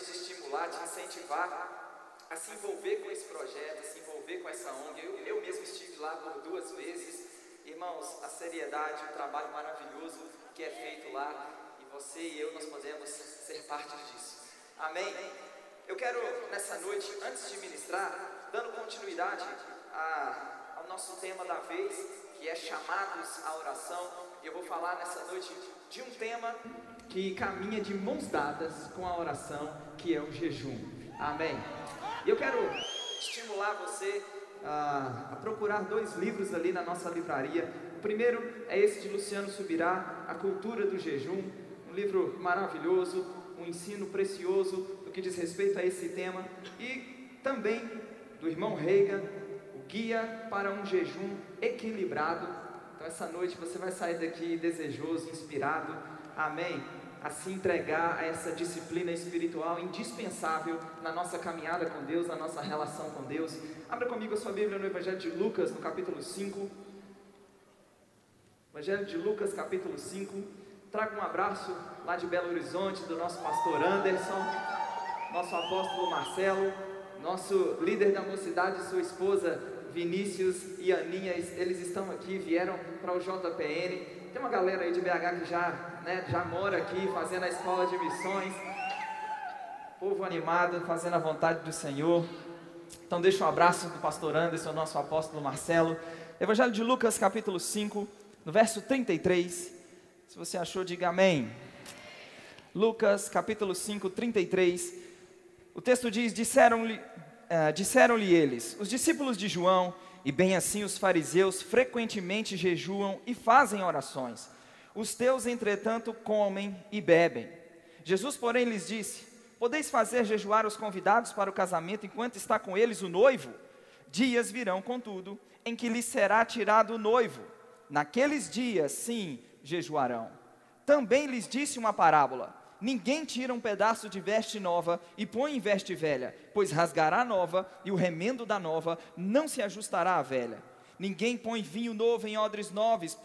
talvez te estimular, te incentivar a se envolver com esse projeto, a se envolver com essa ONG. Eu, eu mesmo estive lá por duas vezes. Irmãos, a seriedade, o trabalho maravilhoso que é feito lá, e você e eu nós podemos ser parte disso. Amém? Eu quero nessa noite, antes de ministrar, dando continuidade a, ao nosso tema da vez, que é chamados à oração, eu vou falar nessa noite de um tema que caminha de mãos dadas com a oração, que é o jejum. Amém? E eu quero estimular você a, a, procurar dois livros ali na nossa livraria. O primeiro é esse de Luciano Subirá, A Cultura do Jejum, um livro maravilhoso, um ensino precioso do que diz respeito a esse tema. E também do irmão Reagan, o Guia para um Jejum Equilibrado. Então, essa noite você vai sair daqui desejoso, inspirado, amém? A se entregar a essa disciplina espiritual indispensável na nossa caminhada com Deus, na nossa relação com Deus. Abra comigo a sua Bíblia no Evangelho de Lucas, no capítulo 5. Evangelho de Lucas, capítulo 5. Trago um abraço lá de Belo Horizonte do nosso pastor Anderson, nosso apóstolo Marcelo, nosso líder da mocidade, sua esposa Vinícius e Aninha, eles estão aqui, vieram para o JPN. Tem uma galera aí de BH que já, né, já mora aqui, fazendo a escola de missões. Povo animado, fazendo a vontade do Senhor. Então deixa um abraço do pastor Anderson, nosso apóstolo Marcelo. Evangelho de Lucas, capítulo 5, no verso 33. Se você achou, diga amém. Lucas, capítulo 5, 33. O texto diz: Disseram-lhe uh, disseram eles: Os discípulos de João, e bem assim os fariseus, frequentemente jejuam e fazem orações. Os teus, entretanto, comem e bebem. Jesus, porém, lhes disse: Podeis fazer jejuar os convidados para o casamento enquanto está com eles o noivo? Dias virão, contudo, em que lhes será tirado o noivo. Naqueles dias, sim, jejuarão. Também lhes disse uma parábola: Ninguém tira um pedaço de veste nova e põe em veste velha, pois rasgará a nova e o remendo da nova não se ajustará à velha. Ninguém põe vinho novo em odres novos,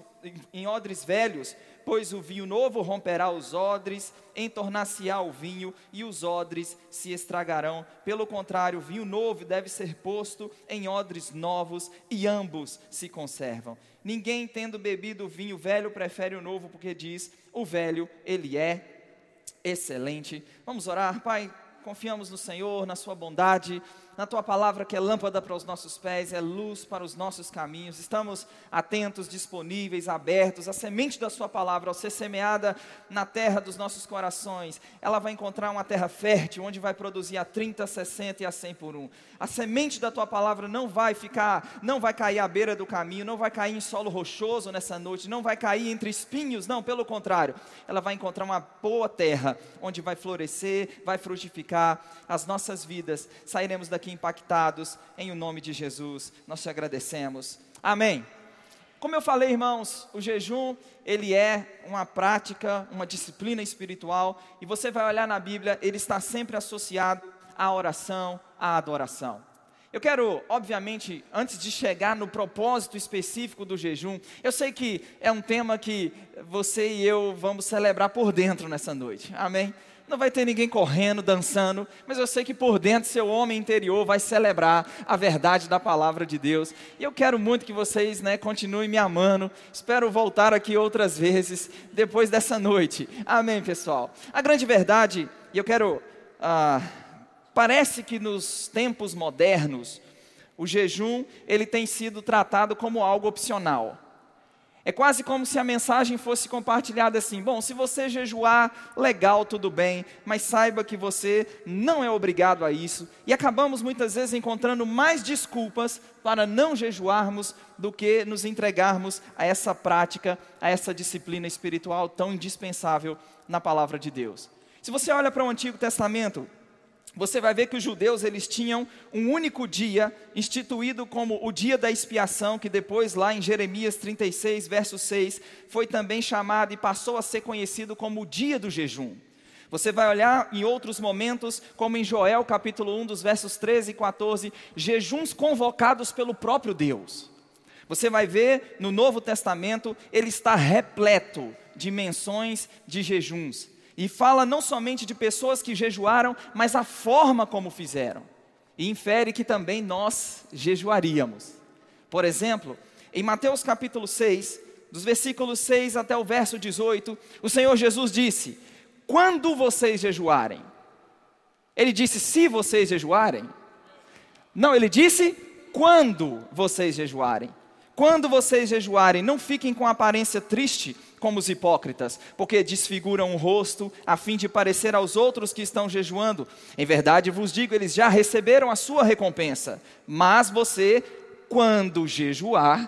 em odres velhos, pois o vinho novo romperá os odres, entornar-se-á o vinho e os odres se estragarão. Pelo contrário, o vinho novo deve ser posto em odres novos e ambos se conservam. Ninguém tendo bebido o vinho velho prefere o novo, porque diz: o velho ele é excelente. Vamos orar, Pai. Confiamos no Senhor, na Sua bondade, na tua palavra que é lâmpada para os nossos pés, é luz para os nossos caminhos. Estamos atentos, disponíveis, abertos. A semente da sua palavra, ao ser semeada na terra dos nossos corações, ela vai encontrar uma terra fértil, onde vai produzir a 30, 60 e a 100 por um. A semente da tua palavra não vai ficar, não vai cair à beira do caminho, não vai cair em solo rochoso nessa noite, não vai cair entre espinhos, não, pelo contrário. Ela vai encontrar uma boa terra, onde vai florescer, vai frutificar as nossas vidas. Sairemos daqui aqui impactados, em o nome de Jesus, nós te agradecemos. Amém. Como eu falei, irmãos, o jejum, ele é uma prática, uma disciplina espiritual, e você vai olhar na Bíblia, ele está sempre associado à oração, à adoração. Eu quero, obviamente, antes de chegar no propósito específico do jejum, eu sei que é um tema que você e eu vamos celebrar por dentro nessa noite, amém? Não vai ter ninguém correndo, dançando, mas eu sei que por dentro seu homem interior vai celebrar a verdade da palavra de Deus. E eu quero muito que vocês né, continuem me amando. Espero voltar aqui outras vezes depois dessa noite. Amém, pessoal. A grande verdade, e eu quero. Ah, parece que nos tempos modernos, o jejum ele tem sido tratado como algo opcional. É quase como se a mensagem fosse compartilhada assim: bom, se você jejuar, legal, tudo bem, mas saiba que você não é obrigado a isso. E acabamos muitas vezes encontrando mais desculpas para não jejuarmos do que nos entregarmos a essa prática, a essa disciplina espiritual tão indispensável na palavra de Deus. Se você olha para o Antigo Testamento, você vai ver que os judeus eles tinham um único dia instituído como o dia da expiação, que depois lá em Jeremias 36, verso 6, foi também chamado e passou a ser conhecido como o dia do jejum. Você vai olhar em outros momentos, como em Joel capítulo 1, dos versos 13 e 14, jejuns convocados pelo próprio Deus. Você vai ver no Novo Testamento, ele está repleto de menções de jejuns. E fala não somente de pessoas que jejuaram, mas a forma como fizeram. E infere que também nós jejuaríamos. Por exemplo, em Mateus capítulo 6, dos versículos 6 até o verso 18, o Senhor Jesus disse: Quando vocês jejuarem? Ele disse: Se vocês jejuarem? Não, ele disse: Quando vocês jejuarem? Quando vocês jejuarem, não fiquem com aparência triste como os hipócritas, porque desfiguram o rosto a fim de parecer aos outros que estão jejuando. Em verdade vos digo, eles já receberam a sua recompensa. Mas você, quando jejuar,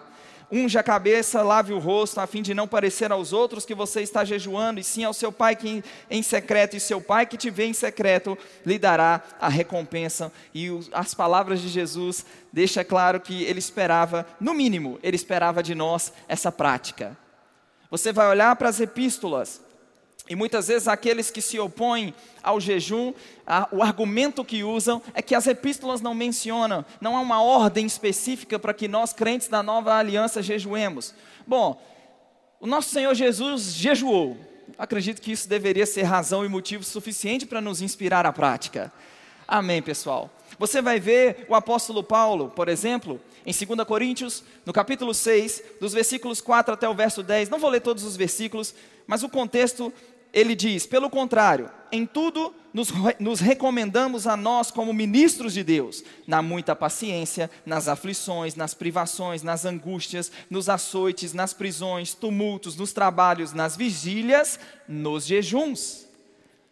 unja a cabeça, lave o rosto, a fim de não parecer aos outros que você está jejuando, e sim ao seu pai que em secreto, e seu pai que te vê em secreto lhe dará a recompensa. E as palavras de Jesus deixa claro que ele esperava, no mínimo, ele esperava de nós essa prática. Você vai olhar para as epístolas, e muitas vezes aqueles que se opõem ao jejum, a, o argumento que usam é que as epístolas não mencionam, não há uma ordem específica para que nós, crentes da nova aliança, jejuemos. Bom, o nosso Senhor Jesus jejuou. Acredito que isso deveria ser razão e motivo suficiente para nos inspirar à prática. Amém, pessoal. Você vai ver o apóstolo Paulo, por exemplo, em 2 Coríntios, no capítulo 6, dos versículos 4 até o verso 10. Não vou ler todos os versículos, mas o contexto ele diz: pelo contrário, em tudo nos, nos, recomendamos a nós como ministros de Deus, na muita paciência, nas aflições, nas privações, nas angústias, nos açoites, nas prisões, tumultos, nos trabalhos, nas vigílias, nos jejuns.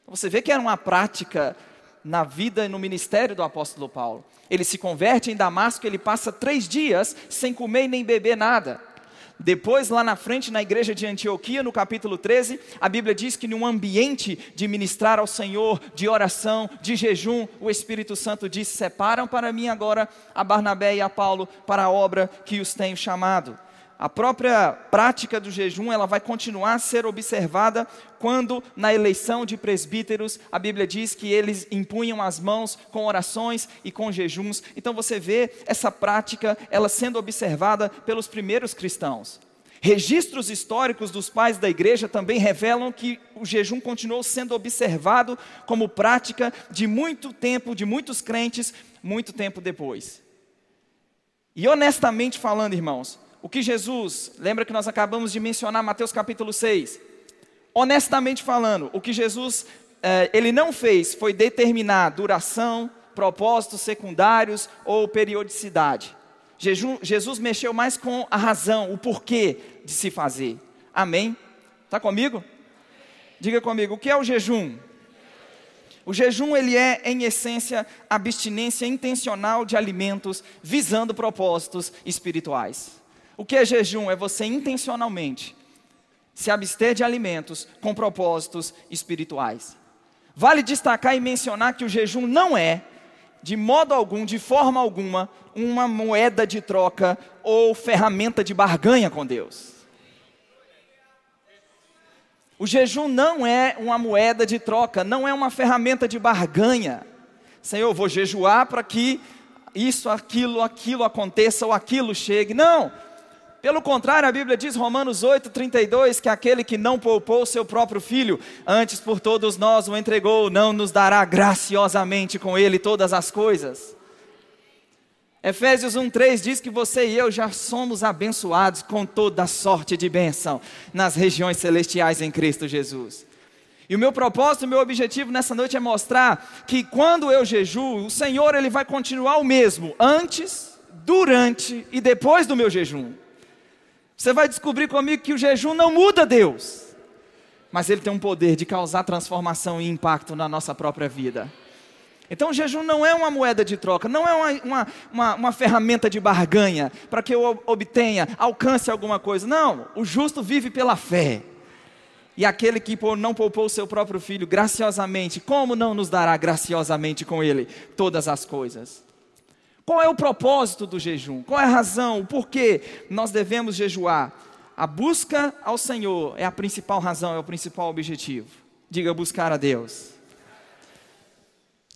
Você vê que era uma prática na vida e no ministério do apóstolo Paulo. Ele se converte em Damasco, ele passa três dias sem comer nem beber nada. Depois, lá na frente, na igreja de Antioquia, no capítulo 13, a Bíblia diz que num ambiente de ministrar ao Senhor, de oração, de jejum, o Espírito Santo diz: Separam para mim agora a Barnabé e a Paulo para a obra que os tenho chamado a própria prática do jejum ela vai continuar a ser observada quando na eleição de presbíteros a Bíblia diz que eles impunham as mãos com orações e com jejuns. Então você vê essa prática ela sendo observada pelos primeiros cristãos. Registros históricos dos pais da igreja também revelam que o jejum continuou sendo observado como prática de muito tempo, de muitos crentes, muito tempo depois. E honestamente falando, irmãos, o que Jesus, lembra que nós acabamos de mencionar Mateus capítulo 6. Honestamente falando, o que Jesus eh, ele não fez foi determinar duração, propósitos secundários ou periodicidade. Jesus, Jesus mexeu mais com a razão, o porquê de se fazer. Amém? Está comigo? Diga comigo, o que é o jejum? O jejum ele é, em essência, abstinência intencional de alimentos visando propósitos espirituais. O que é jejum? É você intencionalmente se abster de alimentos com propósitos espirituais. Vale destacar e mencionar que o jejum não é, de modo algum, de forma alguma, uma moeda de troca ou ferramenta de barganha com Deus. O jejum não é uma moeda de troca, não é uma ferramenta de barganha. Senhor, eu vou jejuar para que isso, aquilo, aquilo aconteça ou aquilo chegue. Não. Pelo contrário, a Bíblia diz, Romanos 8, 32, que aquele que não poupou seu próprio filho, antes por todos nós o entregou, não nos dará graciosamente com ele todas as coisas. Efésios 1,3 diz que você e eu já somos abençoados com toda sorte de bênção nas regiões celestiais em Cristo Jesus. E o meu propósito, o meu objetivo nessa noite é mostrar que quando eu jejuo, o Senhor ele vai continuar o mesmo antes, durante e depois do meu jejum. Você vai descobrir comigo que o jejum não muda Deus, mas ele tem um poder de causar transformação e impacto na nossa própria vida. Então o jejum não é uma moeda de troca, não é uma, uma, uma, uma ferramenta de barganha para que eu obtenha, alcance alguma coisa. Não, o justo vive pela fé. E aquele que não poupou o seu próprio filho graciosamente, como não nos dará graciosamente com ele todas as coisas? Qual é o propósito do jejum? Qual é a razão? O porquê nós devemos jejuar? A busca ao Senhor é a principal razão, é o principal objetivo. Diga buscar a Deus.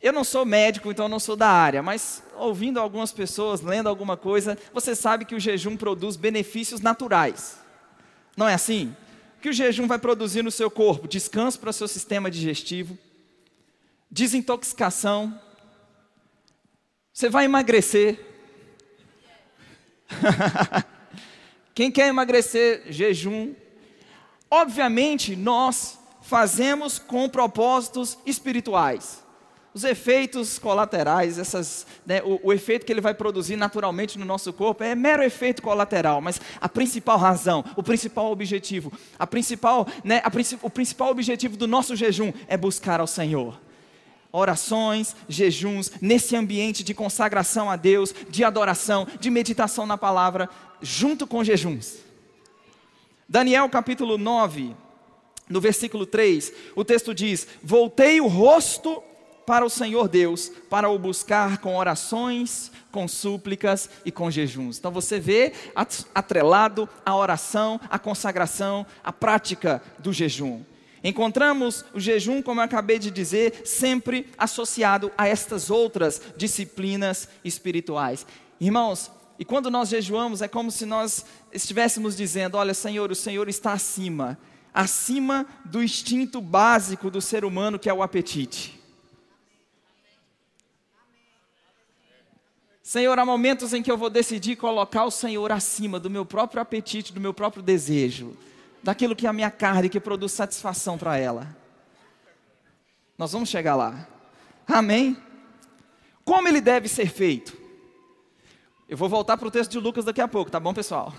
Eu não sou médico, então não sou da área, mas ouvindo algumas pessoas, lendo alguma coisa, você sabe que o jejum produz benefícios naturais. Não é assim? Que o jejum vai produzir no seu corpo? Descanso para o seu sistema digestivo, desintoxicação. Você vai emagrecer. Quem quer emagrecer, jejum. Obviamente, nós fazemos com propósitos espirituais. Os efeitos colaterais, essas, né, o, o, efeito que ele vai produzir naturalmente no nosso corpo é mero efeito colateral, mas a principal razão, o principal objetivo, a principal, né, a, o principal objetivo do nosso jejum é buscar ao Senhor orações, jejuns, nesse ambiente de consagração a Deus, de adoração, de meditação na palavra, junto com jejuns. Daniel capítulo 9, no versículo 3, o texto diz: Voltei o rosto para o Senhor Deus, para o buscar com orações, com súplicas e com jejuns. Então você vê atrelado a oração, a consagração, a prática do jejum. Encontramos o jejum, como eu acabei de dizer, sempre associado a estas outras disciplinas espirituais. Irmãos, e quando nós jejuamos, é como se nós estivéssemos dizendo: Olha, Senhor, o Senhor está acima, acima do instinto básico do ser humano, que é o apetite. Senhor, há momentos em que eu vou decidir colocar o Senhor acima do meu próprio apetite, do meu próprio desejo daquilo que é a minha carne, que produz satisfação para ela. Nós vamos chegar lá. Amém? Como ele deve ser feito? Eu vou voltar para o texto de Lucas daqui a pouco, tá bom, pessoal?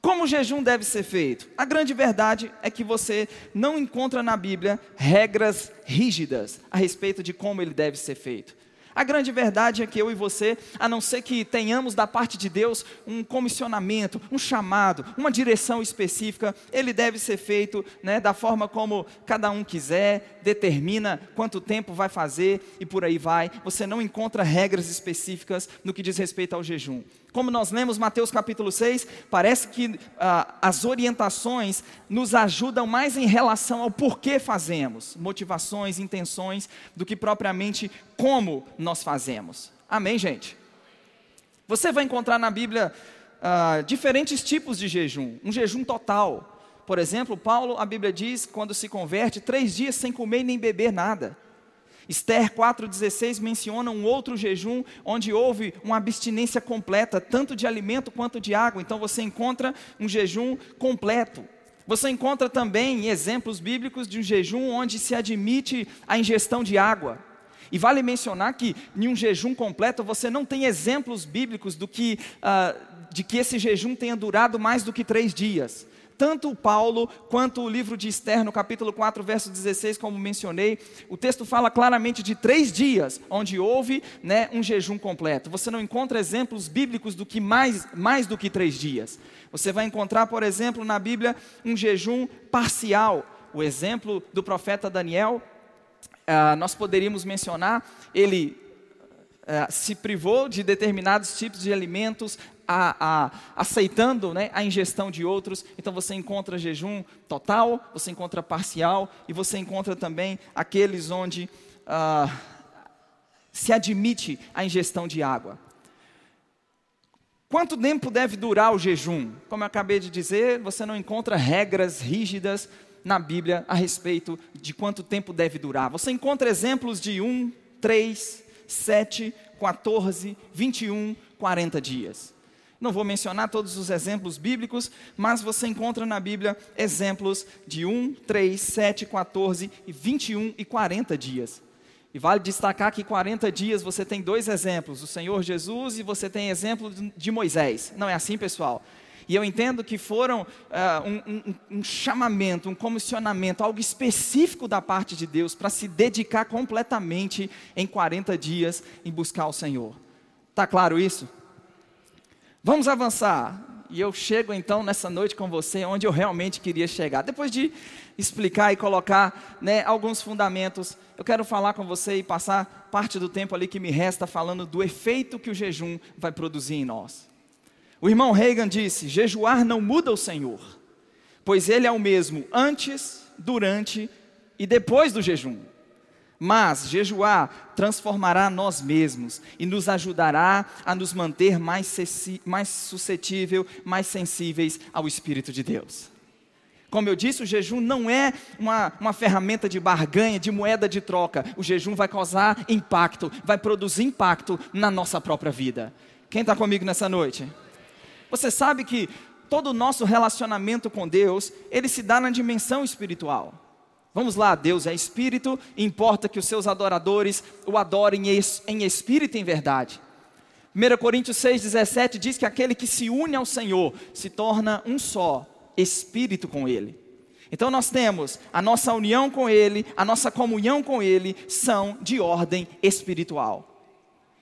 Como o jejum deve ser feito? A grande verdade é que você não encontra na Bíblia regras rígidas a respeito de como ele deve ser feito. A grande verdade é que eu e você, a não ser que tenhamos da parte de Deus um comissionamento, um chamado, uma direção específica, ele deve ser feito né, da forma como cada um quiser, determina quanto tempo vai fazer e por aí vai. Você não encontra regras específicas no que diz respeito ao jejum. Como nós lemos Mateus capítulo 6, parece que ah, as orientações nos ajudam mais em relação ao porquê fazemos, motivações, intenções, do que propriamente como nós fazemos. Amém, gente? Você vai encontrar na Bíblia ah, diferentes tipos de jejum. Um jejum total. Por exemplo, Paulo, a Bíblia diz, quando se converte, três dias sem comer nem beber nada. Esther 4,16 menciona um outro jejum onde houve uma abstinência completa, tanto de alimento quanto de água. Então você encontra um jejum completo. Você encontra também exemplos bíblicos de um jejum onde se admite a ingestão de água. E vale mencionar que em um jejum completo você não tem exemplos bíblicos do que, uh, de que esse jejum tenha durado mais do que três dias tanto Paulo quanto o livro de Esther, no capítulo 4, verso 16, como mencionei, o texto fala claramente de três dias, onde houve né, um jejum completo. Você não encontra exemplos bíblicos do que mais, mais do que três dias. Você vai encontrar, por exemplo, na Bíblia, um jejum parcial. O exemplo do profeta Daniel, uh, nós poderíamos mencionar, ele Uh, se privou de determinados tipos de alimentos, a, a, aceitando né, a ingestão de outros. Então você encontra jejum total, você encontra parcial e você encontra também aqueles onde uh, se admite a ingestão de água. Quanto tempo deve durar o jejum? Como eu acabei de dizer, você não encontra regras rígidas na Bíblia a respeito de quanto tempo deve durar. Você encontra exemplos de 1, 3, 7, 14, 21, 40 dias. Não vou mencionar todos os exemplos bíblicos, mas você encontra na Bíblia exemplos de 1, 3, 7, 14 e 21 e 40 dias. E vale destacar que 40 dias você tem dois exemplos, o Senhor Jesus e você tem exemplo de Moisés. Não é assim, pessoal? E eu entendo que foram uh, um, um, um, chamamento, um comissionamento, algo específico da parte de Deus para se dedicar completamente em 40 dias em buscar o Senhor. Está claro isso? Vamos avançar. E eu chego então nessa noite com você onde eu realmente queria chegar. Depois de explicar e colocar né, alguns fundamentos, eu quero falar com você e passar parte do tempo ali que me resta falando do efeito que o jejum vai produzir em nós. O irmão Reagan disse: jejuar não muda o Senhor, pois ele é o mesmo antes, durante e depois do jejum. Mas jejuar transformará nós mesmos e nos ajudará a nos manter mais, mais suscetível, mais sensíveis ao Espírito de Deus. Como eu disse, o jejum não é uma, uma ferramenta de barganha, de moeda de troca. O jejum vai causar impacto, vai produzir impacto na nossa própria vida. Quem está comigo nessa noite? Você sabe que todo o nosso relacionamento com Deus, ele se dá na dimensão espiritual. Vamos lá, Deus é espírito, importa que os seus adoradores o adorem em espírito e em verdade. 1 Coríntios 6,17 diz que aquele que se une ao Senhor se torna um só espírito com Ele. Então nós temos a nossa união com Ele, a nossa comunhão com Ele são de ordem espiritual.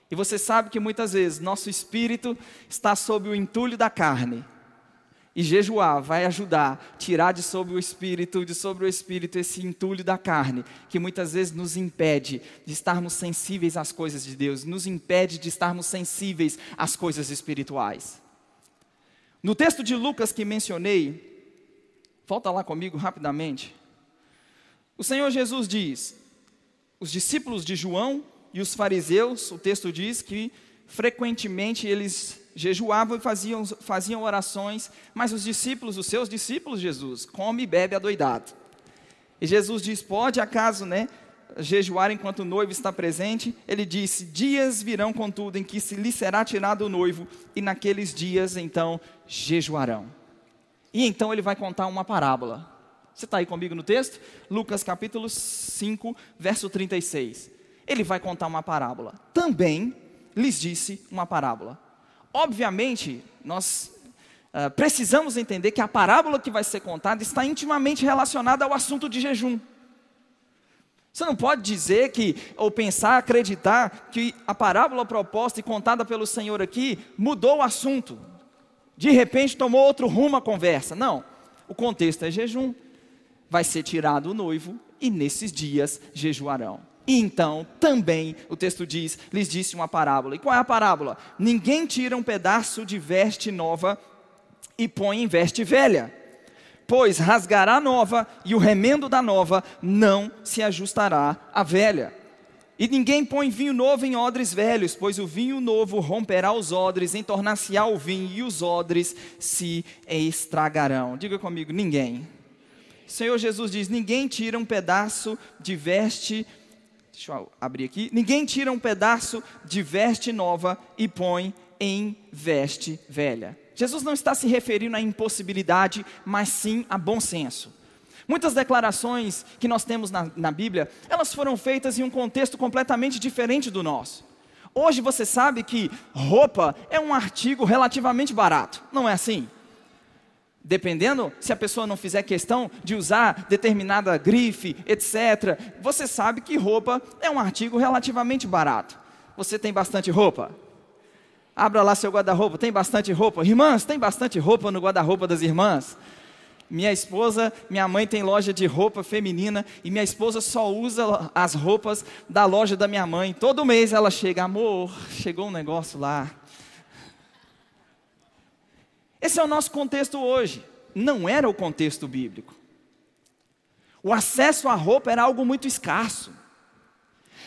E você sabe que muitas vezes nosso espírito está sob o entulho da carne. E jejuar vai ajudar tirar de sobre o espírito, de sobre o espírito esse entulho da carne, que muitas vezes nos impede de estarmos sensíveis às coisas de Deus, nos impede de estarmos sensíveis às coisas espirituais. No texto de Lucas que mencionei, volta lá comigo rapidamente. O Senhor Jesus diz: os discípulos de João e os fariseus, o texto diz que frequentemente eles jejuavam e faziam, faziam orações, mas os discípulos, os seus discípulos, Jesus, come e bebe adoidado. E Jesus diz: pode acaso, né, jejuar enquanto o noivo está presente? Ele disse: dias virão, contudo, em que se lhe será tirado o noivo, e naqueles dias então jejuarão. E então ele vai contar uma parábola. Você está aí comigo no texto? Lucas capítulo 5, verso 36. Ele vai contar uma parábola. Também lhes disse uma parábola. Obviamente, nós uh, precisamos entender que a parábola que vai ser contada está intimamente relacionada ao assunto de jejum. Você não pode dizer que, ou pensar, acreditar, que a parábola proposta e contada pelo Senhor aqui mudou o assunto. De repente tomou outro rumo a conversa. Não. O contexto é jejum. Vai ser tirado o noivo e nesses dias jejuarão. E então, também, o texto diz, lhes disse uma parábola. E qual é a parábola? Ninguém tira um pedaço de veste nova e põe em veste velha, pois rasgará a nova e o remendo da nova não se ajustará à velha. E ninguém põe vinho novo em odres velhos, pois o vinho novo romperá os odres, entornar-se-á o vinho e os odres se estragarão. Diga comigo, ninguém. O Senhor Jesus diz: ninguém tira um pedaço de veste Deixa eu abrir aqui. Ninguém tira um pedaço de veste nova e põe em veste velha. Jesus não está se referindo à impossibilidade, mas sim a bom senso. Muitas declarações que nós temos na, na Bíblia, elas foram feitas em um contexto completamente diferente do nosso. Hoje você sabe que roupa é um artigo relativamente barato, não é assim? Dependendo, se a pessoa não fizer questão de usar determinada grife, etc., você sabe que roupa é um artigo relativamente barato. Você tem bastante roupa? Abra lá seu guarda-roupa, tem bastante roupa? Irmãs, tem bastante roupa no guarda-roupa das irmãs? Minha esposa, minha mãe tem loja de roupa feminina e minha esposa só usa as roupas da loja da minha mãe. Todo mês ela chega, amor, chegou um negócio lá. Esse é o nosso contexto hoje. Não era o contexto bíblico. O acesso à roupa era algo muito escasso.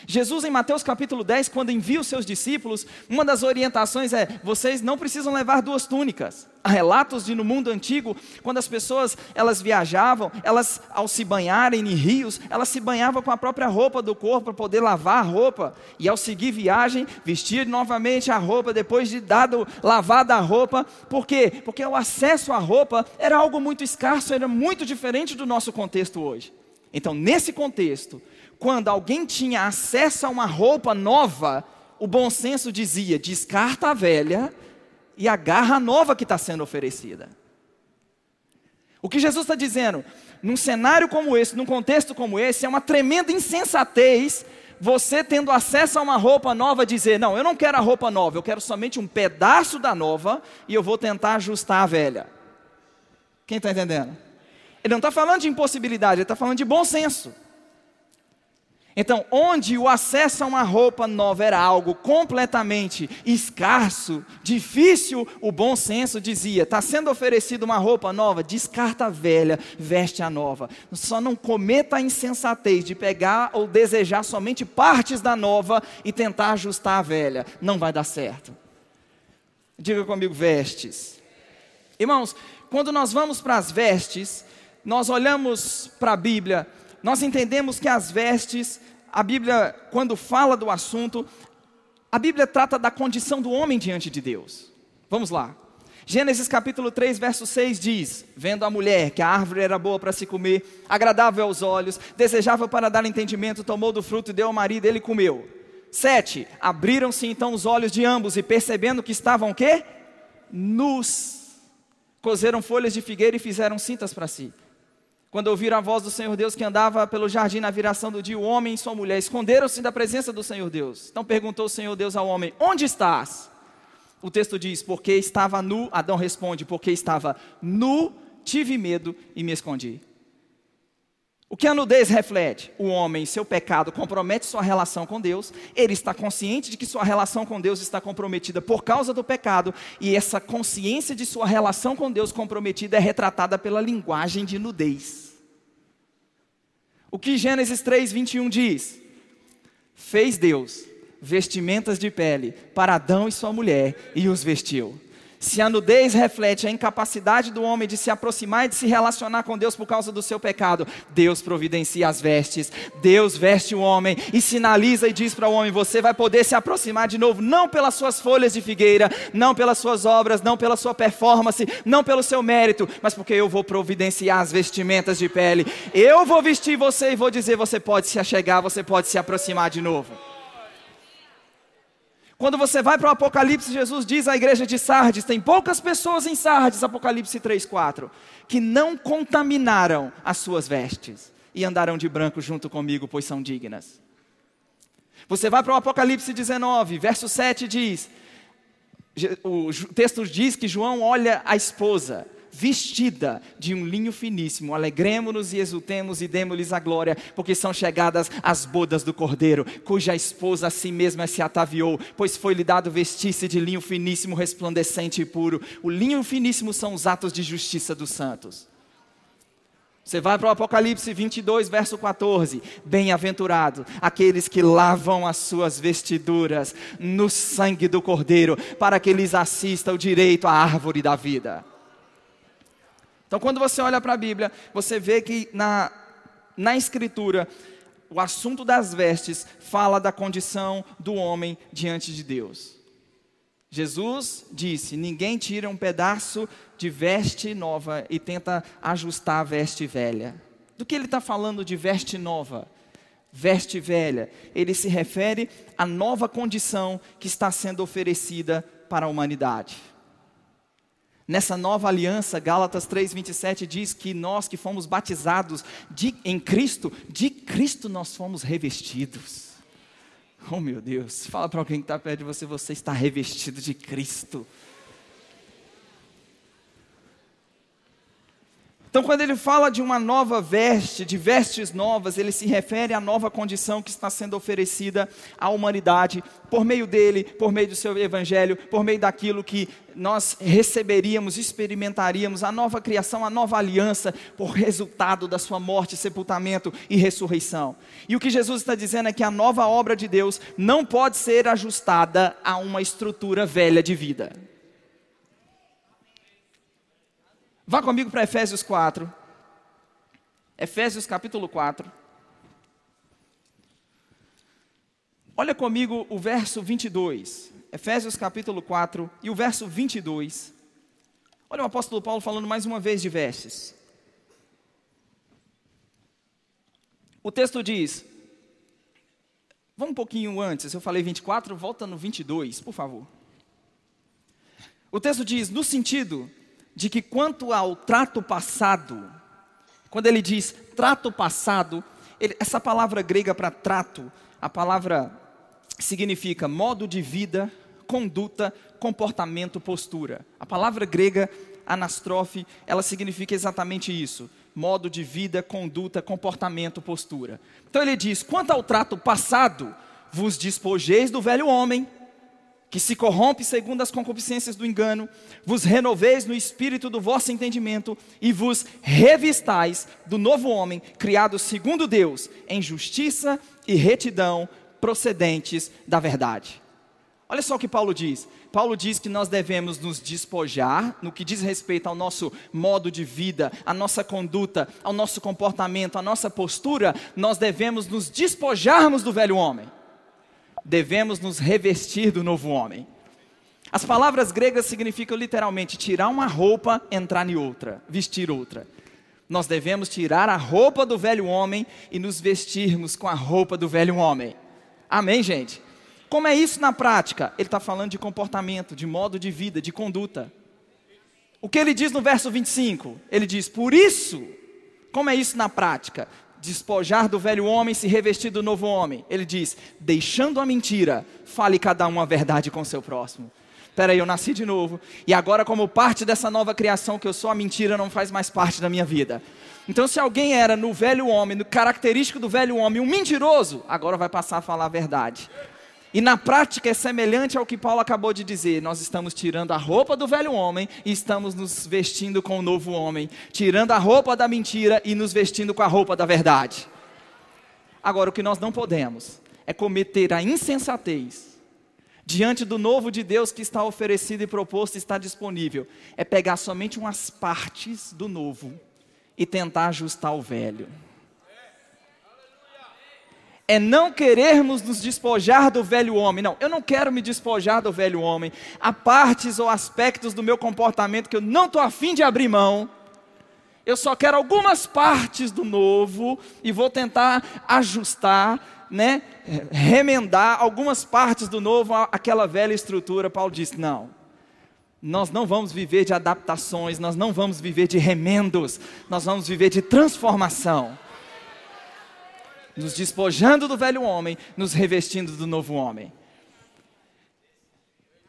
Jesus, em Mateus capítulo 10, quando envia os seus discípulos, uma das orientações é: vocês não precisam levar duas túnicas. Há relatos de no mundo antigo, quando as pessoas elas viajavam, elas ao se banharem em rios, elas se banhavam com a própria roupa do corpo para poder lavar a roupa. E ao seguir viagem, vestir novamente a roupa depois de dado lavada a roupa. Por quê? Porque o acesso à roupa era algo muito escasso, era muito diferente do nosso contexto hoje. Então, nesse contexto, quando alguém tinha acesso a uma roupa nova, o bom senso dizia: descarta a velha e agarra a nova que está sendo oferecida. O que Jesus está dizendo, num cenário como esse, num contexto como esse, é uma tremenda insensatez você tendo acesso a uma roupa nova dizer: não, eu não quero a roupa nova, eu quero somente um pedaço da nova e eu vou tentar ajustar a velha. Quem está entendendo? Ele não está falando de impossibilidade, ele está falando de bom senso. Então, onde o acesso a uma roupa nova era algo completamente escasso, difícil, o bom senso dizia: está sendo oferecida uma roupa nova, descarta a velha, veste a nova. Só não cometa a insensatez de pegar ou desejar somente partes da nova e tentar ajustar a velha. Não vai dar certo. Diga comigo, vestes. Irmãos, quando nós vamos para as vestes, nós olhamos para a Bíblia, nós entendemos que as vestes, a Bíblia, quando fala do assunto, a Bíblia trata da condição do homem diante de Deus. Vamos lá. Gênesis capítulo 3, verso 6 diz: Vendo a mulher que a árvore era boa para se comer, agradável aos olhos, desejável para dar entendimento, tomou do fruto e deu ao marido, ele comeu. 7. Abriram-se então os olhos de ambos e percebendo que estavam quê? Nus. Cozeram folhas de figueira e fizeram cintas para si. Quando ouviram a voz do Senhor Deus que andava pelo jardim na viração do dia, o homem e sua mulher esconderam-se da presença do Senhor Deus. Então perguntou o Senhor Deus ao homem: Onde estás? O texto diz: Porque estava nu. Adão responde: Porque estava nu, tive medo e me escondi. O que a nudez reflete? O homem, seu pecado, compromete sua relação com Deus, ele está consciente de que sua relação com Deus está comprometida por causa do pecado, e essa consciência de sua relação com Deus comprometida é retratada pela linguagem de nudez. O que Gênesis 3, 21 diz? Fez Deus vestimentas de pele para Adão e sua mulher e os vestiu. Se a nudez reflete a incapacidade do homem de se aproximar e de se relacionar com Deus por causa do seu pecado, Deus providencia as vestes, Deus veste o homem e sinaliza e diz para o homem: você vai poder se aproximar de novo, não pelas suas folhas de figueira, não pelas suas obras, não pela sua performance, não pelo seu mérito, mas porque eu vou providenciar as vestimentas de pele. Eu vou vestir você e vou dizer: você pode se achegar, você pode se aproximar de novo. Quando você vai para o Apocalipse, Jesus diz à igreja de Sardes: tem poucas pessoas em Sardes, Apocalipse 3, 4, que não contaminaram as suas vestes e andarão de branco junto comigo, pois são dignas. Você vai para o Apocalipse 19, verso 7 diz: o texto diz que João olha a esposa vestida de um linho finíssimo. Alegremos-nos e exultemos e demos-lhes a glória, porque são chegadas as bodas do Cordeiro, cuja esposa a si mesma se ataviou, pois foi-lhe dado vestir-se de linho finíssimo, resplandecente e puro. O linho finíssimo são os atos de justiça dos santos. Você vai para o Apocalipse 22, verso 14. Bem-aventurado aqueles que lavam as suas vestiduras no sangue do Cordeiro, para que lhes assista o direito à árvore da vida. Então, quando você olha para a Bíblia, você vê que na, na Escritura, o assunto das vestes fala da condição do homem diante de Deus. Jesus disse: Ninguém tira um pedaço de veste nova e tenta ajustar a veste velha. Do que ele está falando de veste nova? Veste velha. Ele se refere à nova condição que está sendo oferecida para a humanidade. Nessa nova aliança, Gálatas 3:27 diz que nós que fomos batizados de, em Cristo, de Cristo nós fomos revestidos. Oh meu Deus, fala para alguém que está perto de você, você está revestido de Cristo. Então, quando ele fala de uma nova veste, de vestes novas, ele se refere à nova condição que está sendo oferecida à humanidade, por meio dele, por meio do seu evangelho, por meio daquilo que nós receberíamos, experimentaríamos, a nova criação, a nova aliança, por resultado da sua morte, sepultamento e ressurreição. E o que Jesus está dizendo é que a nova obra de Deus não pode ser ajustada a uma estrutura velha de vida. Vá comigo para Efésios 4. Efésios capítulo 4. Olha comigo o verso 22. Efésios capítulo 4 e o verso 22. Olha o apóstolo Paulo falando mais uma vez de vestes. O texto diz, vamos um pouquinho antes, eu falei 24, volta no 22, por favor. O texto diz, no sentido de que quanto ao trato passado, quando ele diz trato passado, ele, essa palavra grega para trato, a palavra significa modo de vida, conduta, comportamento, postura. A palavra grega anastrofe, ela significa exatamente isso: modo de vida, conduta, comportamento, postura. Então ele diz: quanto ao trato passado, vos despojeis do velho homem, que se corrompe segundo as concupiscências do engano, vos renoveis no espírito do vosso entendimento e vos revistais do novo homem, criado segundo Deus, em justiça e retidão procedentes da verdade. Olha só o que Paulo diz. Paulo diz que nós devemos nos despojar no que diz respeito ao nosso modo de vida, à nossa conduta, ao nosso comportamento, à nossa postura. Nós devemos nos despojarmos do velho homem. Devemos nos revestir do novo homem. As palavras gregas significam literalmente tirar uma roupa, entrar em outra, vestir outra. Nós devemos tirar a roupa do velho homem e nos vestirmos com a roupa do velho homem. Amém, gente? Como é isso na prática? Ele está falando de comportamento, de modo de vida, de conduta. O que ele diz no verso 25? Ele diz: Por isso, como é isso na prática? Despojar do velho homem, se revestir do novo homem. Ele diz: Deixando a mentira, fale cada um a verdade com seu próximo. Peraí, eu nasci de novo. E agora, como parte dessa nova criação que eu sou, a mentira não faz mais parte da minha vida. Então, se alguém era no velho homem, no característico do velho homem, um mentiroso, agora vai passar a falar a verdade. E na prática é semelhante ao que Paulo acabou de dizer. Nós estamos tirando a roupa do velho homem e estamos nos vestindo com o novo homem, tirando a roupa da mentira e nos vestindo com a roupa da verdade. Agora, o que nós não podemos é cometer a insensatez diante do novo de Deus que está oferecido e proposto, está disponível, é pegar somente umas partes do novo e tentar ajustar o velho é não querermos nos despojar do velho homem. Não, eu não quero me despojar do velho homem. Há partes ou aspectos do meu comportamento que eu não estou afim de abrir mão. Eu só quero algumas partes do novo e vou tentar ajustar, né, remendar algumas partes do novo àquela velha estrutura. Paulo disse: não. Nós não vamos viver de adaptações, nós não vamos viver de remendos, nós vamos viver de transformação nos despojando do velho homem, nos revestindo do novo homem.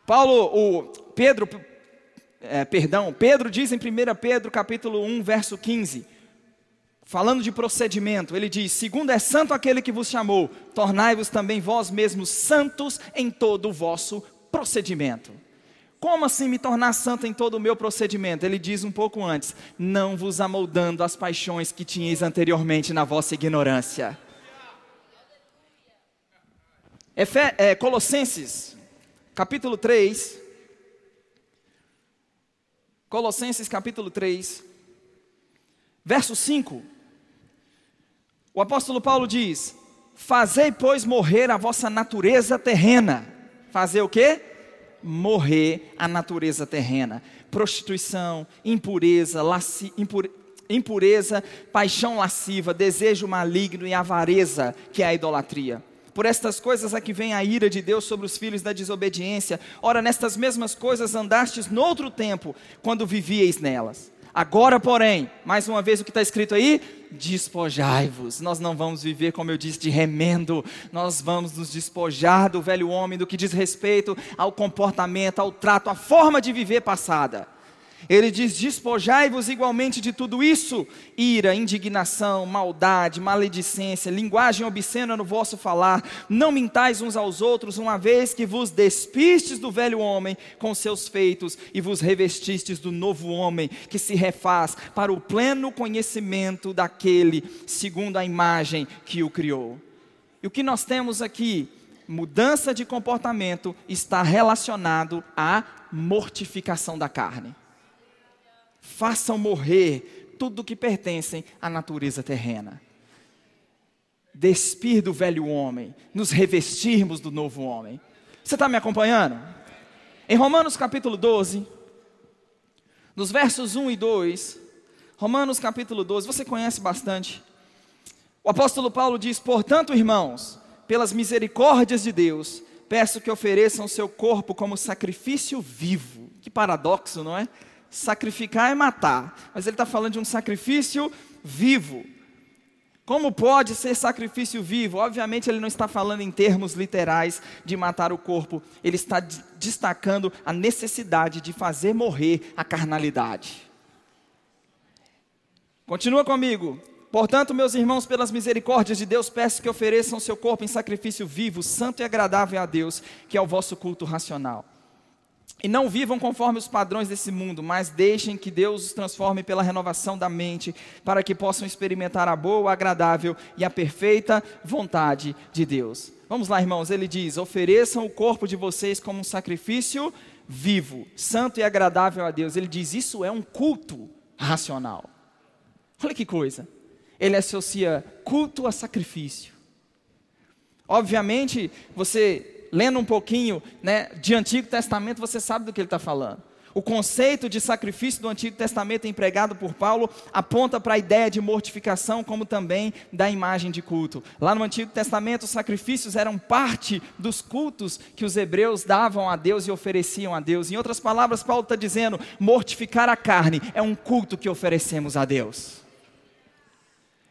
Paulo, o Pedro, é, perdão, Pedro diz em 1 Pedro capítulo 1, verso 15, falando de procedimento, ele diz: Segundo é santo aquele que vos chamou, tornai-vos também vós mesmos santos em todo o vosso procedimento. Como assim me tornar santo em todo o meu procedimento? Ele diz um pouco antes: Não vos amoldando as paixões que tinhais anteriormente na vossa ignorância. Efe, é, Colossenses, capítulo 3. Colossenses, capítulo 3, verso 5. O apóstolo Paulo diz: Fazei, pois, morrer a vossa natureza terrena. Fazer o quê? Morrer a natureza terrena. Prostituição, impureza, laci, impure, impureza, paixão lasciva, desejo maligno e avareza, que é a idolatria por estas coisas é que vem a ira de Deus sobre os filhos da desobediência. Ora, nestas mesmas coisas andastes noutro tempo, quando vivieis nelas. Agora, porém, mais uma vez o que está escrito aí, despojai-vos. Nós não vamos viver, como eu disse, de remendo, nós vamos nos despojar do velho homem, do que diz respeito ao comportamento, ao trato, à forma de viver passada. Ele diz: despojai-vos igualmente de tudo isso: ira, indignação, maldade, maledicência, linguagem obscena no vosso falar. Não mintais uns aos outros, uma vez que vos despistes do velho homem com seus feitos e vos revestistes do novo homem, que se refaz para o pleno conhecimento daquele, segundo a imagem que o criou. E o que nós temos aqui? Mudança de comportamento está relacionado à mortificação da carne façam morrer tudo que pertencem à natureza terrena. Despir do velho homem, nos revestirmos do novo homem. Você está me acompanhando? Em Romanos capítulo 12, nos versos 1 e 2, Romanos capítulo 12, você conhece bastante. O apóstolo Paulo diz: Portanto, irmãos, pelas misericórdias de Deus, peço que ofereçam seu corpo como sacrifício vivo. Que paradoxo, não é? Sacrificar é matar, mas ele está falando de um sacrifício vivo. Como pode ser sacrifício vivo? Obviamente, ele não está falando em termos literais de matar o corpo, ele está destacando a necessidade de fazer morrer a carnalidade. Continua comigo. Portanto, meus irmãos, pelas misericórdias de Deus, peço que ofereçam seu corpo em sacrifício vivo, santo e agradável a Deus, que é o vosso culto racional. E não vivam conforme os padrões desse mundo, mas deixem que Deus os transforme pela renovação da mente, para que possam experimentar a boa, agradável e a perfeita vontade de Deus. Vamos lá, irmãos. Ele diz: ofereçam o corpo de vocês como um sacrifício vivo, santo e agradável a Deus. Ele diz: isso é um culto racional. Olha que coisa. Ele associa culto a sacrifício. Obviamente, você lendo um pouquinho né, de Antigo Testamento, você sabe do que ele está falando. O conceito de sacrifício do Antigo Testamento empregado por Paulo aponta para a ideia de mortificação, como também da imagem de culto. Lá no Antigo Testamento, os sacrifícios eram parte dos cultos que os hebreus davam a Deus e ofereciam a Deus. Em outras palavras, Paulo está dizendo: mortificar a carne é um culto que oferecemos a Deus.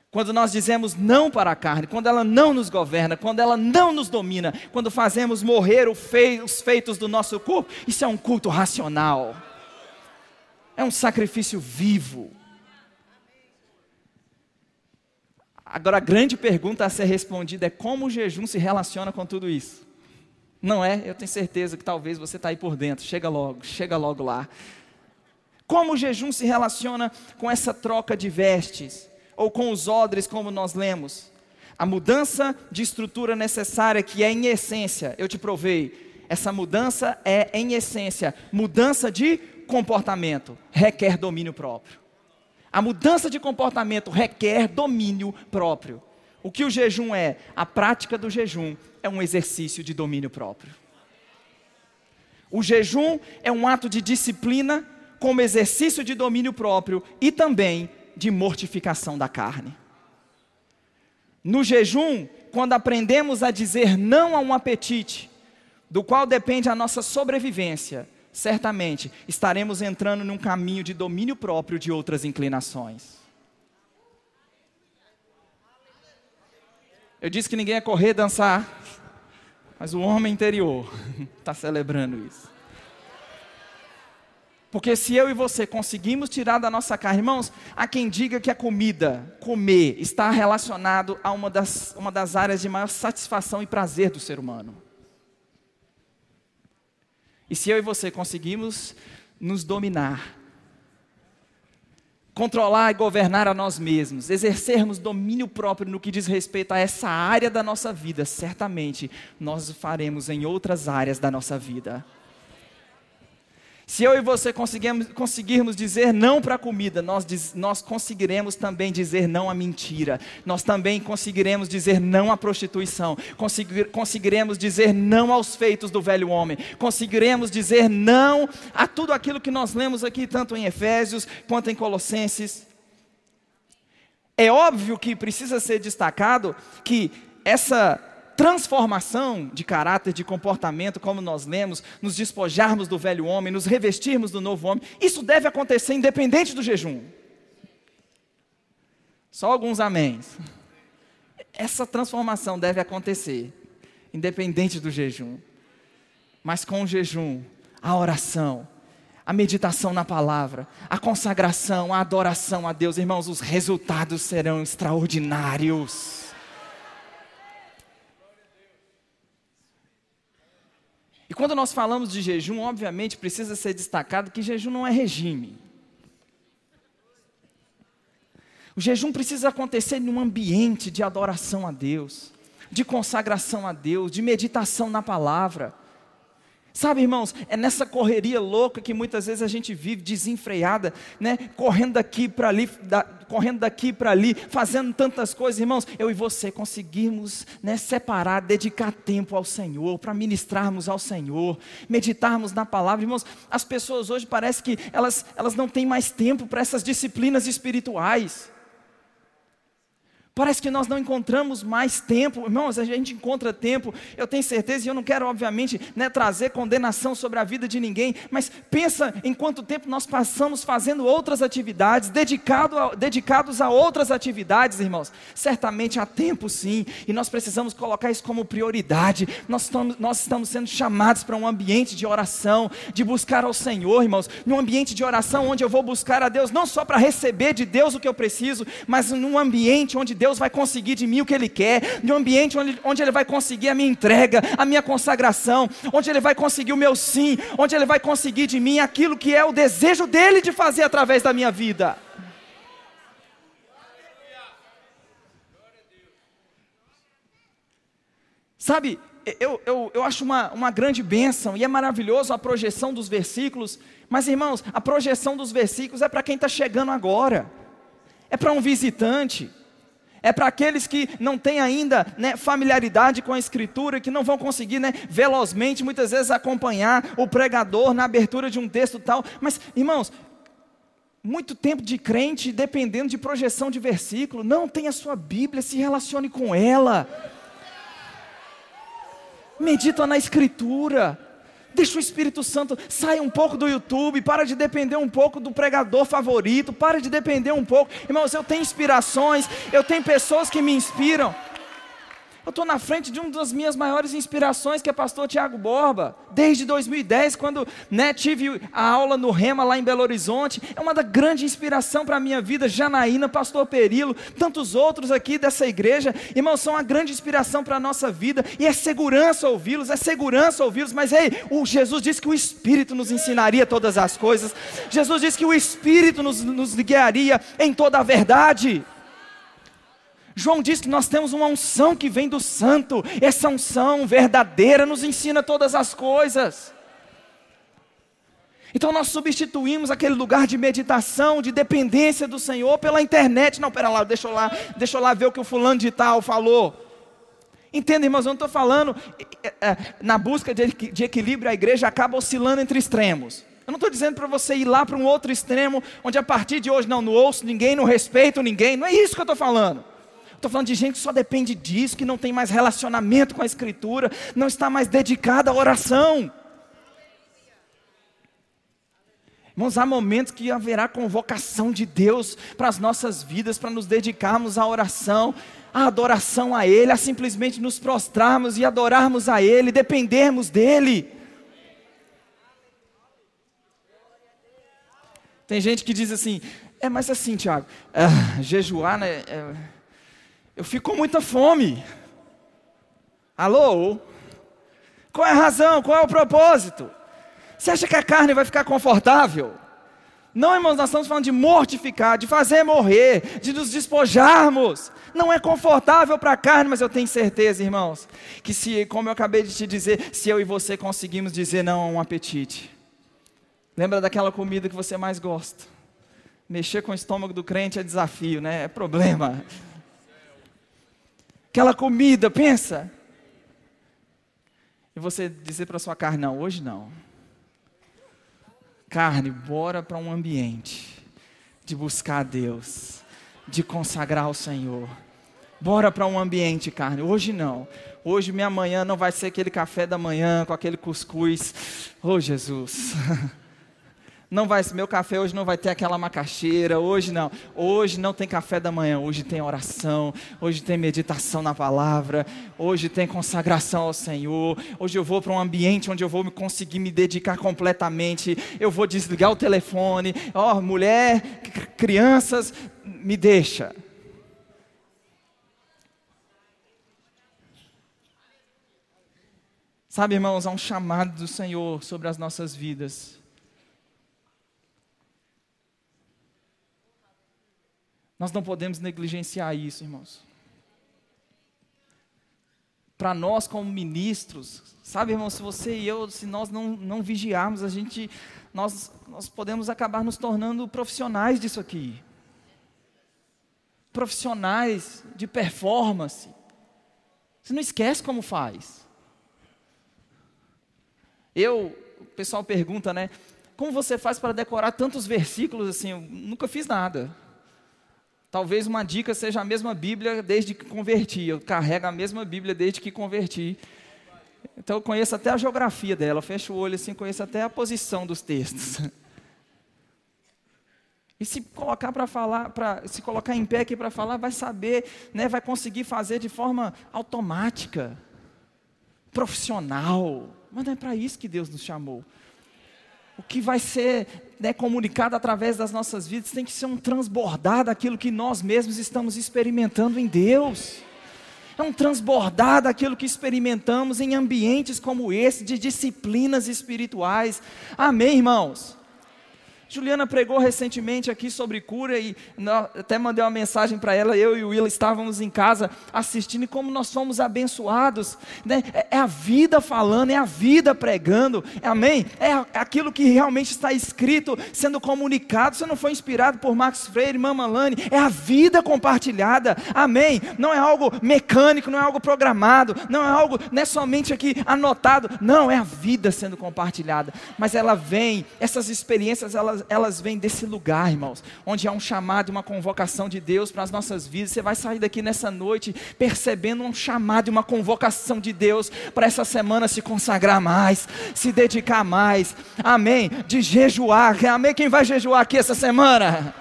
Quando nós dizemos não para a carne, quando ela não nos governa, quando ela não nos domina, quando fazemos morrer os feitos do nosso corpo, isso é um culto racional. É um sacrifício vivo. Agora a grande pergunta a ser respondida é como o jejum se relaciona com tudo isso. Não é? Eu tenho certeza que talvez você está aí por dentro. Chega logo, chega logo lá. Como o jejum se relaciona com essa troca de vestes? Ou com os odres, como nós lemos. A mudança de estrutura necessária, que é em essência, eu te provei, essa mudança é em essência, mudança de comportamento, requer domínio próprio. A mudança de comportamento requer domínio próprio. O que o jejum é? A prática do jejum é um exercício de domínio próprio. O jejum é um ato de disciplina como exercício de domínio próprio e também de mortificação da carne. No jejum, quando aprendemos a dizer não a um apetite, do qual depende a nossa sobrevivência, certamente estaremos entrando num caminho de domínio próprio de outras inclinações. Eu disse que ninguém ia correr dançar, mas o homem interior está celebrando isso. Porque se eu e você conseguimos tirar da nossa carne, irmãos, há quem diga que a comida, comer, está relacionado a uma das, uma das áreas de maior satisfação e prazer do ser humano. E se eu e você conseguimos nos dominar, controlar e governar a nós mesmos, exercermos domínio próprio no que diz respeito a essa área da nossa vida, certamente nós o faremos em outras áreas da nossa vida. Se eu e você conseguirmos, dizer não para a comida, nós, nós conseguiremos também dizer não à mentira, nós também conseguiremos dizer não à prostituição, conseguir, conseguiremos dizer não aos feitos do velho homem, conseguiremos dizer não a tudo aquilo que nós lemos aqui, tanto em Efésios quanto em Colossenses. É óbvio que precisa ser destacado que essa transformação de caráter, de comportamento, como nós lemos, nos despojarmos do velho homem, nos revestirmos do novo homem, isso deve acontecer independente do jejum. Só alguns améns. Essa transformação deve acontecer, independente do jejum. Mas com o jejum, a oração, a meditação na palavra, a consagração, a adoração a Deus, irmãos, os resultados serão extraordinários. Quando nós falamos de jejum, obviamente precisa ser destacado que jejum não é regime. O jejum precisa acontecer em um ambiente de adoração a Deus, de consagração a Deus, de meditação na palavra. Sabe, irmãos, é nessa correria louca que muitas vezes a gente vive desenfreada, né? Correndo daqui para ali, da, correndo daqui para ali, fazendo tantas coisas, irmãos. Eu e você conseguimos, né, separar, dedicar tempo ao Senhor, para ministrarmos ao Senhor, meditarmos na palavra, irmãos. As pessoas hoje parece que elas, elas não têm mais tempo para essas disciplinas espirituais. Parece que nós não encontramos mais tempo, irmãos, a gente encontra tempo, eu tenho certeza, e eu não quero, obviamente, né, trazer condenação sobre a vida de ninguém, mas pensa em quanto tempo nós passamos fazendo outras atividades, dedicado a, dedicados a outras atividades, irmãos. Certamente há tempo sim, e nós precisamos colocar isso como prioridade. Nós estamos, nós estamos sendo chamados para um ambiente de oração, de buscar ao Senhor, irmãos, num ambiente de oração onde eu vou buscar a Deus, não só para receber de Deus o que eu preciso, mas num ambiente onde Deus Deus vai conseguir de mim o que Ele quer, de um ambiente onde, onde Ele vai conseguir a minha entrega, a minha consagração, onde Ele vai conseguir o meu sim, onde Ele vai conseguir de mim aquilo que é o desejo dEle de fazer através da minha vida. Sabe, eu, eu, eu acho uma, uma grande bênção e é maravilhoso a projeção dos versículos, mas irmãos, a projeção dos versículos é para quem está chegando agora, é para um visitante, é para aqueles que não têm ainda né, familiaridade com a Escritura, que não vão conseguir né, velozmente, muitas vezes, acompanhar o pregador na abertura de um texto tal. Mas, irmãos, muito tempo de crente dependendo de projeção de versículo, não tem a sua Bíblia, se relacione com ela medita na Escritura. Deixa o Espírito Santo sair um pouco do YouTube, para de depender um pouco do pregador favorito, para de depender um pouco. Irmãos, eu tenho inspirações, eu tenho pessoas que me inspiram. Eu estou na frente de uma das minhas maiores inspirações, que é pastor Tiago Borba, desde 2010, quando né, tive a aula no Rema lá em Belo Horizonte. É uma da grande inspiração para a minha vida. Janaína, pastor Perilo, tantos outros aqui dessa igreja. Irmãos, são uma grande inspiração para a nossa vida. E é segurança ouvi-los, é segurança ouvi-los. Mas ei, o Jesus disse que o Espírito nos ensinaria todas as coisas. Jesus disse que o Espírito nos, nos guiaria em toda a verdade. João diz que nós temos uma unção que vem do santo, essa unção verdadeira nos ensina todas as coisas. Então nós substituímos aquele lugar de meditação, de dependência do Senhor pela internet. Não, pera lá, deixa eu lá, deixa eu lá ver o que o fulano de tal falou. Entenda, irmãos, eu não estou falando, na busca de, de equilíbrio, a igreja acaba oscilando entre extremos. Eu não estou dizendo para você ir lá para um outro extremo, onde a partir de hoje não, não ouço ninguém, não respeito ninguém. Não é isso que eu estou falando. Estou falando de gente que só depende disso, que não tem mais relacionamento com a Escritura, não está mais dedicada à oração. Irmãos, há momentos que haverá convocação de Deus para as nossas vidas, para nos dedicarmos à oração, à adoração a Ele, a simplesmente nos prostrarmos e adorarmos a Ele, dependermos dEle. Tem gente que diz assim, é, mas assim, Tiago, é, jejuar, né? É, eu fico com muita fome. Alô? Qual é a razão? Qual é o propósito? Você acha que a carne vai ficar confortável? Não, irmãos, nós estamos falando de mortificar, de fazer morrer, de nos despojarmos. Não é confortável para a carne, mas eu tenho certeza, irmãos, que se, como eu acabei de te dizer, se eu e você conseguimos dizer não a um apetite. Lembra daquela comida que você mais gosta? Mexer com o estômago do crente é desafio, né? É problema aquela comida, pensa. E você dizer para sua carne: não, hoje não. Carne, bora para um ambiente de buscar a Deus, de consagrar ao Senhor. Bora para um ambiente, carne. Hoje não. Hoje minha manhã não vai ser aquele café da manhã com aquele cuscuz. Oh, Jesus. Não vai, meu café hoje não vai ter aquela macaxeira, hoje não. Hoje não tem café da manhã, hoje tem oração, hoje tem meditação na palavra, hoje tem consagração ao Senhor. Hoje eu vou para um ambiente onde eu vou conseguir me dedicar completamente. Eu vou desligar o telefone. Ó, oh, mulher, crianças, me deixa. Sabe, irmãos, há um chamado do Senhor sobre as nossas vidas. Nós não podemos negligenciar isso, irmãos. Para nós, como ministros, sabe, irmãos, se você e eu, se nós não, não vigiarmos, a gente, nós, nós podemos acabar nos tornando profissionais disso aqui. Profissionais de performance. Você não esquece como faz. Eu, o pessoal pergunta, né? Como você faz para decorar tantos versículos assim? Eu nunca fiz nada. Talvez uma dica seja a mesma Bíblia desde que converti. Eu carrego a mesma Bíblia desde que converti. Então eu conheço até a geografia dela. Fecho o olho assim, conheço até a posição dos textos. E se colocar para falar, para se colocar em pé aqui para falar, vai saber, né, vai conseguir fazer de forma automática, profissional. Mas não é para isso que Deus nos chamou. O que vai ser né, comunicado através das nossas vidas tem que ser um transbordar daquilo que nós mesmos estamos experimentando em Deus. É um transbordar daquilo que experimentamos em ambientes como esse, de disciplinas espirituais. Amém, irmãos? Juliana pregou recentemente aqui sobre cura e até mandei uma mensagem para ela. Eu e o Will estávamos em casa assistindo e como nós fomos abençoados. Né? É, é a vida falando, é a vida pregando, amém? É aquilo que realmente está escrito, sendo comunicado. Você não foi inspirado por Max Freire, Mama Lani, é a vida compartilhada, amém? Não é algo mecânico, não é algo programado, não é algo, não é somente aqui anotado, não, é a vida sendo compartilhada. Mas ela vem, essas experiências, elas elas, elas vêm desse lugar, irmãos, onde há um chamado, uma convocação de Deus para as nossas vidas. Você vai sair daqui nessa noite percebendo um chamado uma convocação de Deus para essa semana se consagrar mais, se dedicar mais, amém? De jejuar, amém? Quem vai jejuar aqui essa semana?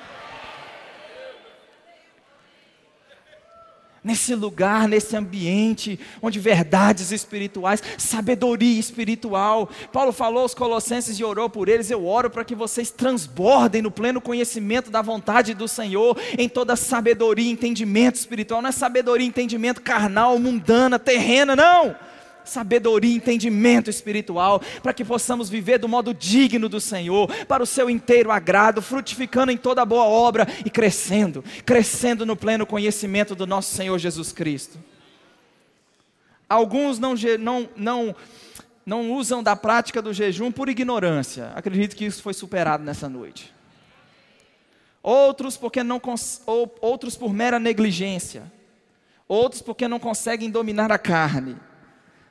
Nesse lugar, nesse ambiente, onde verdades espirituais, sabedoria espiritual. Paulo falou aos Colossenses e orou por eles. Eu oro para que vocês transbordem no pleno conhecimento da vontade do Senhor, em toda sabedoria e entendimento espiritual. Não é sabedoria e entendimento carnal, mundana, terrena, não sabedoria e entendimento espiritual, para que possamos viver do modo digno do Senhor, para o seu inteiro agrado, frutificando em toda boa obra e crescendo, crescendo no pleno conhecimento do nosso Senhor Jesus Cristo. Alguns não, não, não, não usam da prática do jejum por ignorância, acredito que isso foi superado nessa noite. Outros porque não outros por mera negligência, outros porque não conseguem dominar a carne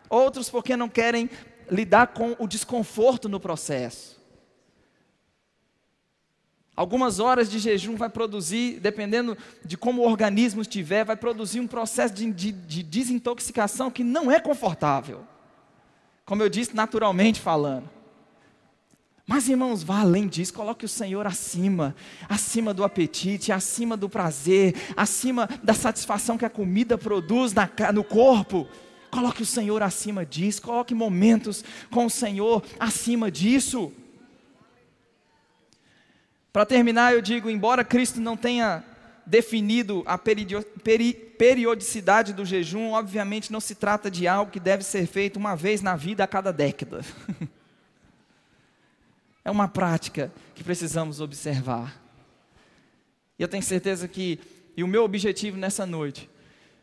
outros porque não querem lidar com o desconforto no processo. Algumas horas de jejum vai produzir, dependendo de como o organismo estiver, vai produzir um processo de, de, de desintoxicação que não é confortável. Como eu disse, naturalmente falando. Mas, irmãos, vá além disso, coloque o Senhor acima, acima do apetite, acima do prazer, acima da satisfação que a comida produz na, no corpo. Coloque o Senhor acima disso, coloque momentos com o Senhor acima disso. Para terminar, eu digo: embora Cristo não tenha definido a periodicidade do jejum, obviamente não se trata de algo que deve ser feito uma vez na vida a cada década. é uma prática que precisamos observar. E eu tenho certeza que, e o meu objetivo nessa noite,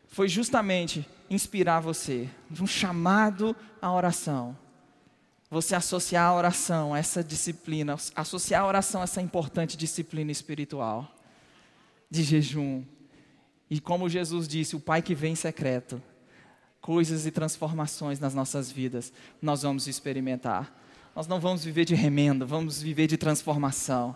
foi justamente inspirar você, um chamado à oração. Você associar a oração a essa disciplina, associar a oração a essa importante disciplina espiritual de jejum. E como Jesus disse, o Pai que vem em secreto, coisas e transformações nas nossas vidas, nós vamos experimentar. Nós não vamos viver de remendo, vamos viver de transformação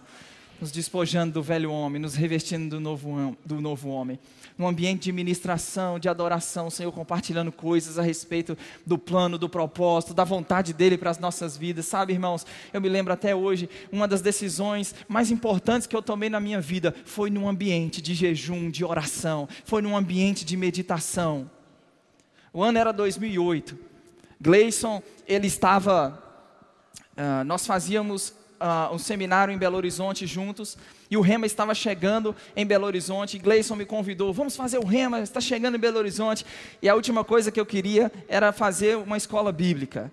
nos despojando do velho homem, nos revestindo do novo, do novo homem. Num ambiente de ministração, de adoração, o Senhor compartilhando coisas a respeito do plano, do propósito, da vontade dEle para as nossas vidas. Sabe, irmãos, eu me lembro até hoje, uma das decisões mais importantes que eu tomei na minha vida foi num ambiente de jejum, de oração, foi num ambiente de meditação. O ano era 2008. Gleison, ele estava. Uh, nós fazíamos uh, um seminário em Belo Horizonte juntos, e o Rema estava chegando em Belo Horizonte, Gleison me convidou, vamos fazer o Rema, está chegando em Belo Horizonte, e a última coisa que eu queria era fazer uma escola bíblica,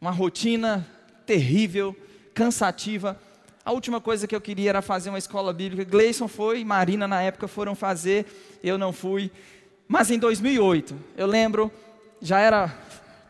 uma rotina terrível, cansativa, a última coisa que eu queria era fazer uma escola bíblica, Gleison foi, e Marina na época foram fazer, eu não fui, mas em 2008, eu lembro, já era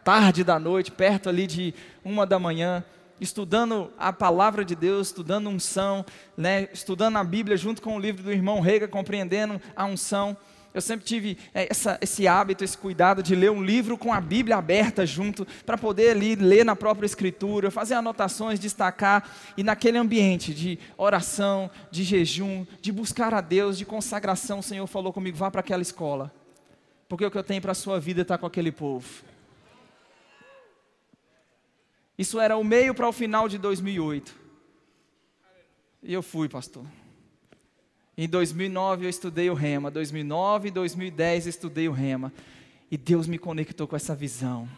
tarde da noite, perto ali de uma da manhã, estudando a palavra de Deus, estudando unção, né, estudando a Bíblia junto com o livro do irmão Rega, compreendendo a unção. Eu sempre tive é, essa, esse hábito, esse cuidado de ler um livro com a Bíblia aberta junto, para poder ali ler na própria Escritura, fazer anotações, destacar, e naquele ambiente de oração, de jejum, de buscar a Deus, de consagração, o Senhor falou comigo: vá para aquela escola, porque o que eu tenho para a sua vida está com aquele povo. Isso era o meio para o final de 2008. E eu fui, pastor. Em 2009 eu estudei o Rema. 2009 e 2010 eu estudei o Rema. E Deus me conectou com essa visão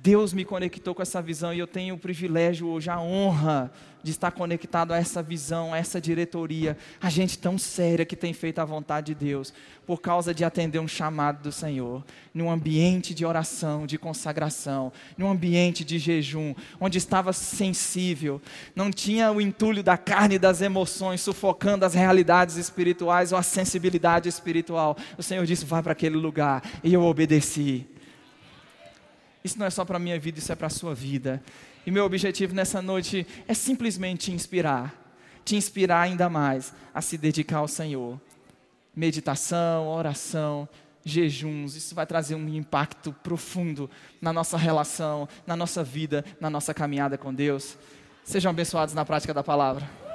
Deus me conectou com essa visão e eu tenho o privilégio hoje, a honra de estar conectado a essa visão, a essa diretoria, a gente tão séria que tem feito a vontade de Deus, por causa de atender um chamado do Senhor, num ambiente de oração, de consagração, num ambiente de jejum, onde estava sensível, não tinha o entulho da carne e das emoções sufocando as realidades espirituais ou a sensibilidade espiritual. O Senhor disse: vai para aquele lugar, e eu obedeci. Isso não é só para a minha vida, isso é para a sua vida. E meu objetivo nessa noite é simplesmente te inspirar, te inspirar ainda mais a se dedicar ao Senhor. Meditação, oração, jejuns, isso vai trazer um impacto profundo na nossa relação, na nossa vida, na nossa caminhada com Deus. Sejam abençoados na prática da palavra.